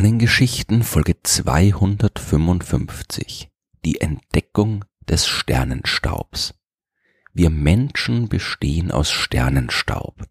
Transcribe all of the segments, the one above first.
Sternengeschichten Folge 255 Die Entdeckung des Sternenstaubs Wir Menschen bestehen aus Sternenstaub.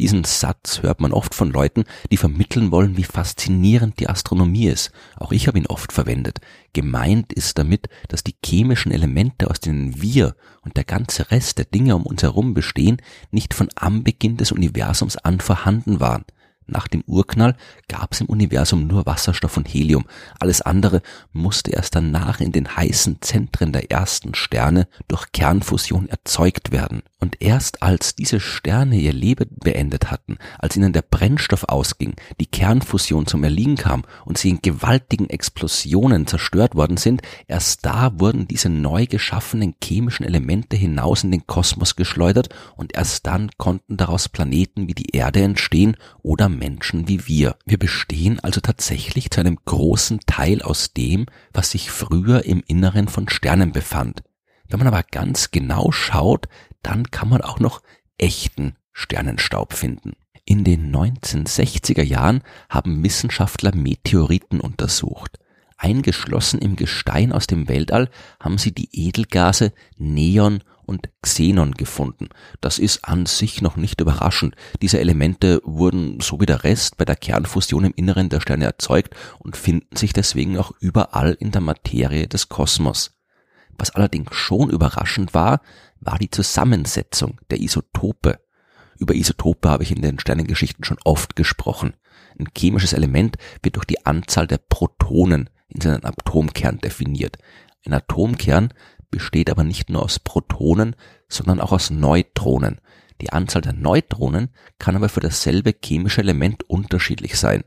Diesen Satz hört man oft von Leuten, die vermitteln wollen, wie faszinierend die Astronomie ist. Auch ich habe ihn oft verwendet. Gemeint ist damit, dass die chemischen Elemente, aus denen wir und der ganze Rest der Dinge um uns herum bestehen, nicht von Anbeginn des Universums an vorhanden waren. Nach dem Urknall gab es im Universum nur Wasserstoff und Helium. Alles andere musste erst danach in den heißen Zentren der ersten Sterne durch Kernfusion erzeugt werden. Und erst als diese Sterne ihr Leben beendet hatten, als ihnen der Brennstoff ausging, die Kernfusion zum Erliegen kam und sie in gewaltigen Explosionen zerstört worden sind, erst da wurden diese neu geschaffenen chemischen Elemente hinaus in den Kosmos geschleudert und erst dann konnten daraus Planeten wie die Erde entstehen oder Menschen wie wir. Wir bestehen also tatsächlich zu einem großen Teil aus dem, was sich früher im Inneren von Sternen befand. Wenn man aber ganz genau schaut, dann kann man auch noch echten Sternenstaub finden. In den 1960er Jahren haben Wissenschaftler Meteoriten untersucht. Eingeschlossen im Gestein aus dem Weltall haben sie die Edelgase Neon und Xenon gefunden. Das ist an sich noch nicht überraschend. Diese Elemente wurden so wie der Rest bei der Kernfusion im Inneren der Sterne erzeugt und finden sich deswegen auch überall in der Materie des Kosmos. Was allerdings schon überraschend war, war die Zusammensetzung der Isotope. Über Isotope habe ich in den Sternengeschichten schon oft gesprochen. Ein chemisches Element wird durch die Anzahl der Protonen in seinen Atomkern definiert. Ein Atomkern besteht aber nicht nur aus Protonen, sondern auch aus Neutronen. Die Anzahl der Neutronen kann aber für dasselbe chemische Element unterschiedlich sein.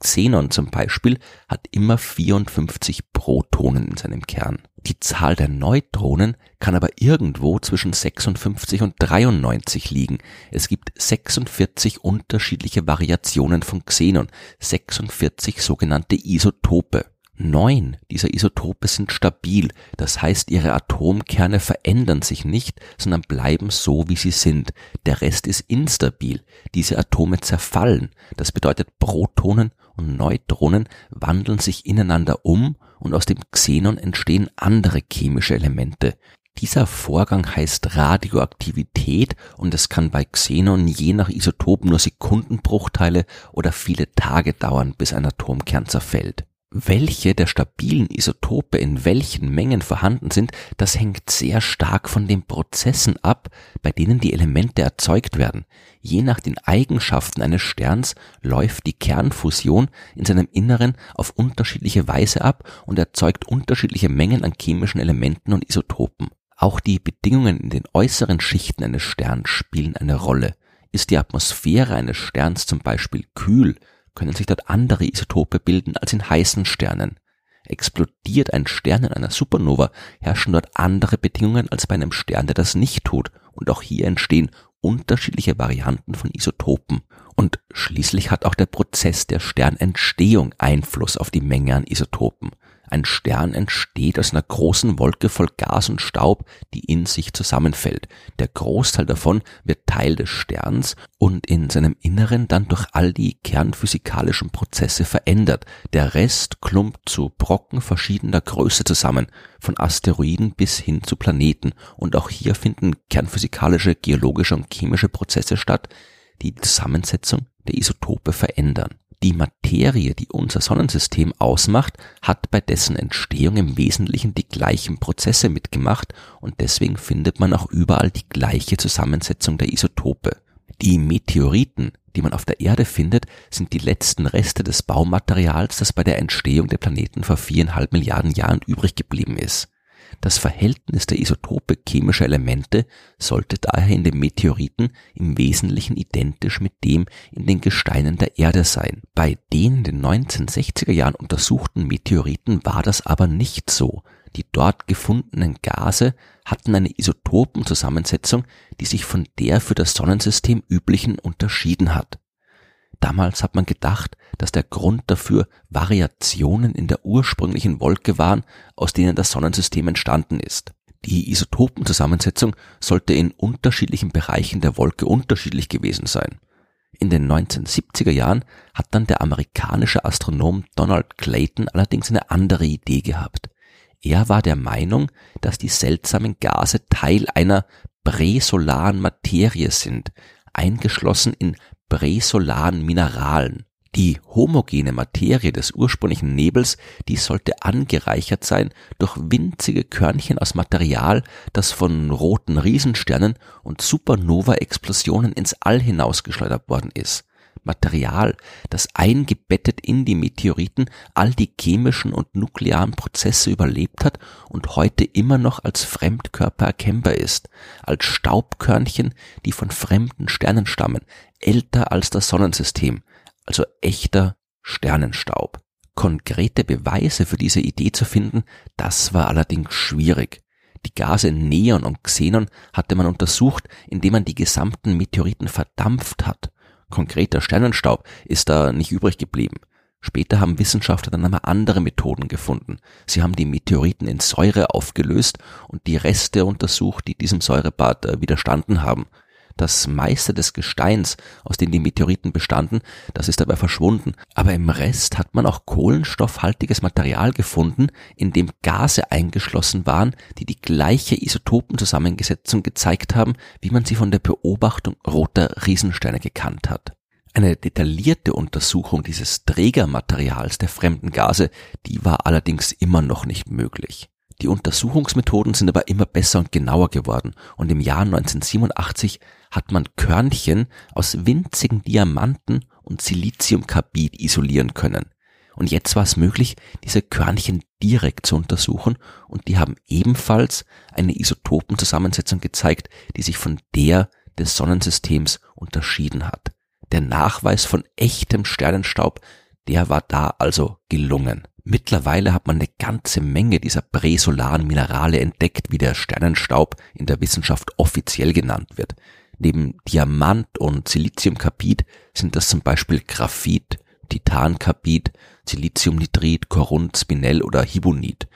Xenon zum Beispiel hat immer 54 Protonen in seinem Kern. Die Zahl der Neutronen kann aber irgendwo zwischen 56 und 93 liegen. Es gibt 46 unterschiedliche Variationen von Xenon, 46 sogenannte Isotope. Neun dieser Isotope sind stabil, das heißt ihre Atomkerne verändern sich nicht, sondern bleiben so, wie sie sind. Der Rest ist instabil. Diese Atome zerfallen. Das bedeutet, Protonen und Neutronen wandeln sich ineinander um und aus dem Xenon entstehen andere chemische Elemente. Dieser Vorgang heißt Radioaktivität und es kann bei Xenon je nach Isotop nur Sekundenbruchteile oder viele Tage dauern, bis ein Atomkern zerfällt. Welche der stabilen Isotope in welchen Mengen vorhanden sind, das hängt sehr stark von den Prozessen ab, bei denen die Elemente erzeugt werden. Je nach den Eigenschaften eines Sterns läuft die Kernfusion in seinem Inneren auf unterschiedliche Weise ab und erzeugt unterschiedliche Mengen an chemischen Elementen und Isotopen. Auch die Bedingungen in den äußeren Schichten eines Sterns spielen eine Rolle. Ist die Atmosphäre eines Sterns zum Beispiel kühl, können sich dort andere Isotope bilden als in heißen Sternen. Explodiert ein Stern in einer Supernova, herrschen dort andere Bedingungen als bei einem Stern, der das nicht tut, und auch hier entstehen unterschiedliche Varianten von Isotopen. Und schließlich hat auch der Prozess der Sternentstehung Einfluss auf die Menge an Isotopen. Ein Stern entsteht aus einer großen Wolke voll Gas und Staub, die in sich zusammenfällt. Der Großteil davon wird Teil des Sterns und in seinem Inneren dann durch all die kernphysikalischen Prozesse verändert. Der Rest klumpt zu Brocken verschiedener Größe zusammen, von Asteroiden bis hin zu Planeten. Und auch hier finden kernphysikalische, geologische und chemische Prozesse statt, die die Zusammensetzung der Isotope verändern. Die Materie, die unser Sonnensystem ausmacht, hat bei dessen Entstehung im Wesentlichen die gleichen Prozesse mitgemacht und deswegen findet man auch überall die gleiche Zusammensetzung der Isotope. Die Meteoriten, die man auf der Erde findet, sind die letzten Reste des Baumaterials, das bei der Entstehung der Planeten vor viereinhalb Milliarden Jahren übrig geblieben ist. Das Verhältnis der Isotope chemischer Elemente sollte daher in den Meteoriten im Wesentlichen identisch mit dem in den Gesteinen der Erde sein. Bei den in den 1960er Jahren untersuchten Meteoriten war das aber nicht so. Die dort gefundenen Gase hatten eine Isotopenzusammensetzung, die sich von der für das Sonnensystem üblichen unterschieden hat. Damals hat man gedacht, dass der Grund dafür Variationen in der ursprünglichen Wolke waren, aus denen das Sonnensystem entstanden ist. Die Isotopenzusammensetzung sollte in unterschiedlichen Bereichen der Wolke unterschiedlich gewesen sein. In den 1970er Jahren hat dann der amerikanische Astronom Donald Clayton allerdings eine andere Idee gehabt. Er war der Meinung, dass die seltsamen Gase Teil einer präsolaren Materie sind, eingeschlossen in präsolaren Mineralen. Die homogene Materie des ursprünglichen Nebels, die sollte angereichert sein durch winzige Körnchen aus Material, das von roten Riesensternen und Supernova-Explosionen ins All hinausgeschleudert worden ist. Material, das eingebettet in die Meteoriten all die chemischen und nuklearen Prozesse überlebt hat und heute immer noch als Fremdkörper erkennbar ist, als Staubkörnchen, die von fremden Sternen stammen, älter als das Sonnensystem, also echter Sternenstaub. Konkrete Beweise für diese Idee zu finden, das war allerdings schwierig. Die Gase Neon und Xenon hatte man untersucht, indem man die gesamten Meteoriten verdampft hat. Konkreter Sternenstaub ist da nicht übrig geblieben. Später haben Wissenschaftler dann aber andere Methoden gefunden. Sie haben die Meteoriten in Säure aufgelöst und die Reste untersucht, die diesem Säurebad äh, widerstanden haben. Das meiste des Gesteins, aus dem die Meteoriten bestanden, das ist dabei verschwunden. Aber im Rest hat man auch kohlenstoffhaltiges Material gefunden, in dem Gase eingeschlossen waren, die die gleiche Isotopenzusammensetzung gezeigt haben, wie man sie von der Beobachtung roter Riesensterne gekannt hat. Eine detaillierte Untersuchung dieses Trägermaterials der fremden Gase, die war allerdings immer noch nicht möglich. Die Untersuchungsmethoden sind aber immer besser und genauer geworden und im Jahr 1987 hat man Körnchen aus winzigen Diamanten und Siliziumkarbid isolieren können. Und jetzt war es möglich, diese Körnchen direkt zu untersuchen und die haben ebenfalls eine Isotopenzusammensetzung gezeigt, die sich von der des Sonnensystems unterschieden hat. Der Nachweis von echtem Sternenstaub, der war da also gelungen. Mittlerweile hat man eine ganze Menge dieser präsolaren Minerale entdeckt, wie der Sternenstaub in der Wissenschaft offiziell genannt wird. Neben Diamant und Siliziumkarbid sind das zum Beispiel Graphit, Titankarbid, Siliziumnitrit, Korund, Spinell oder Hibonit.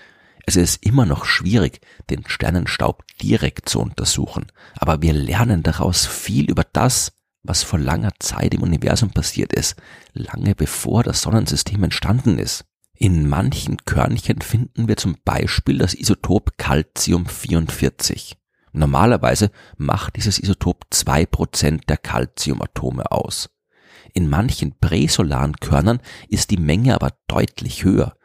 Es ist immer noch schwierig, den Sternenstaub direkt zu untersuchen, aber wir lernen daraus viel über das, was vor langer Zeit im Universum passiert ist, lange bevor das Sonnensystem entstanden ist. In manchen Körnchen finden wir zum Beispiel das Isotop Calcium 44. Normalerweise macht dieses Isotop zwei Prozent der Calciumatome aus. In manchen präsolaren Körnern ist die Menge aber deutlich höher.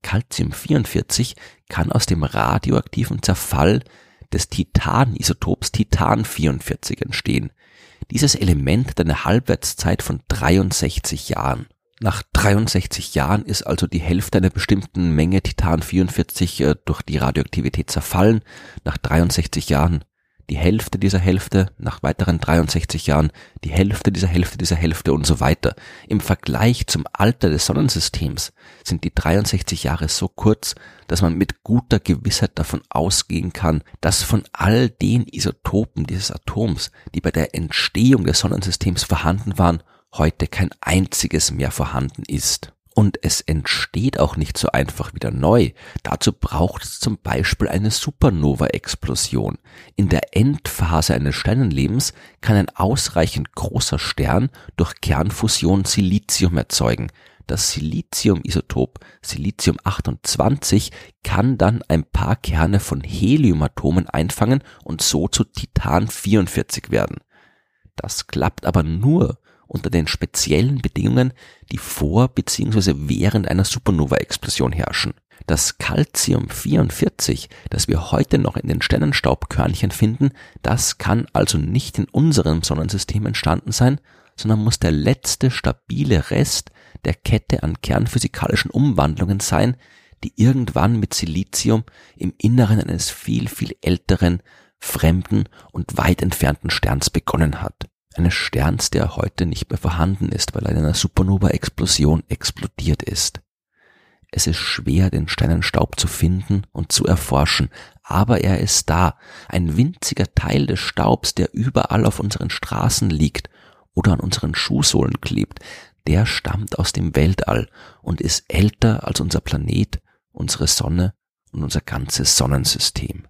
Calcium 44 kann aus dem radioaktiven Zerfall des Titanisotops Titan 44 entstehen. Dieses Element hat eine Halbwertszeit von 63 Jahren. Nach 63 Jahren ist also die Hälfte einer bestimmten Menge Titan 44 äh, durch die Radioaktivität zerfallen. Nach 63 Jahren die Hälfte dieser Hälfte, nach weiteren 63 Jahren die Hälfte dieser Hälfte dieser Hälfte und so weiter. Im Vergleich zum Alter des Sonnensystems sind die 63 Jahre so kurz, dass man mit guter Gewissheit davon ausgehen kann, dass von all den Isotopen dieses Atoms, die bei der Entstehung des Sonnensystems vorhanden waren, heute kein einziges mehr vorhanden ist. Und es entsteht auch nicht so einfach wieder neu. Dazu braucht es zum Beispiel eine Supernova-Explosion. In der Endphase eines Sternenlebens kann ein ausreichend großer Stern durch Kernfusion Silizium erzeugen. Das Siliziumisotop Silizium 28 kann dann ein paar Kerne von Heliumatomen einfangen und so zu Titan 44 werden. Das klappt aber nur, unter den speziellen Bedingungen, die vor bzw. während einer Supernova-Explosion herrschen. Das Calcium 44, das wir heute noch in den Sternenstaubkörnchen finden, das kann also nicht in unserem Sonnensystem entstanden sein, sondern muss der letzte stabile Rest der Kette an kernphysikalischen Umwandlungen sein, die irgendwann mit Silizium im Inneren eines viel, viel älteren, fremden und weit entfernten Sterns begonnen hat eines Sterns, der heute nicht mehr vorhanden ist, weil er in einer Supernova-Explosion explodiert ist. Es ist schwer, den Sternenstaub zu finden und zu erforschen, aber er ist da, ein winziger Teil des Staubs, der überall auf unseren Straßen liegt oder an unseren Schuhsohlen klebt, der stammt aus dem Weltall und ist älter als unser Planet, unsere Sonne und unser ganzes Sonnensystem.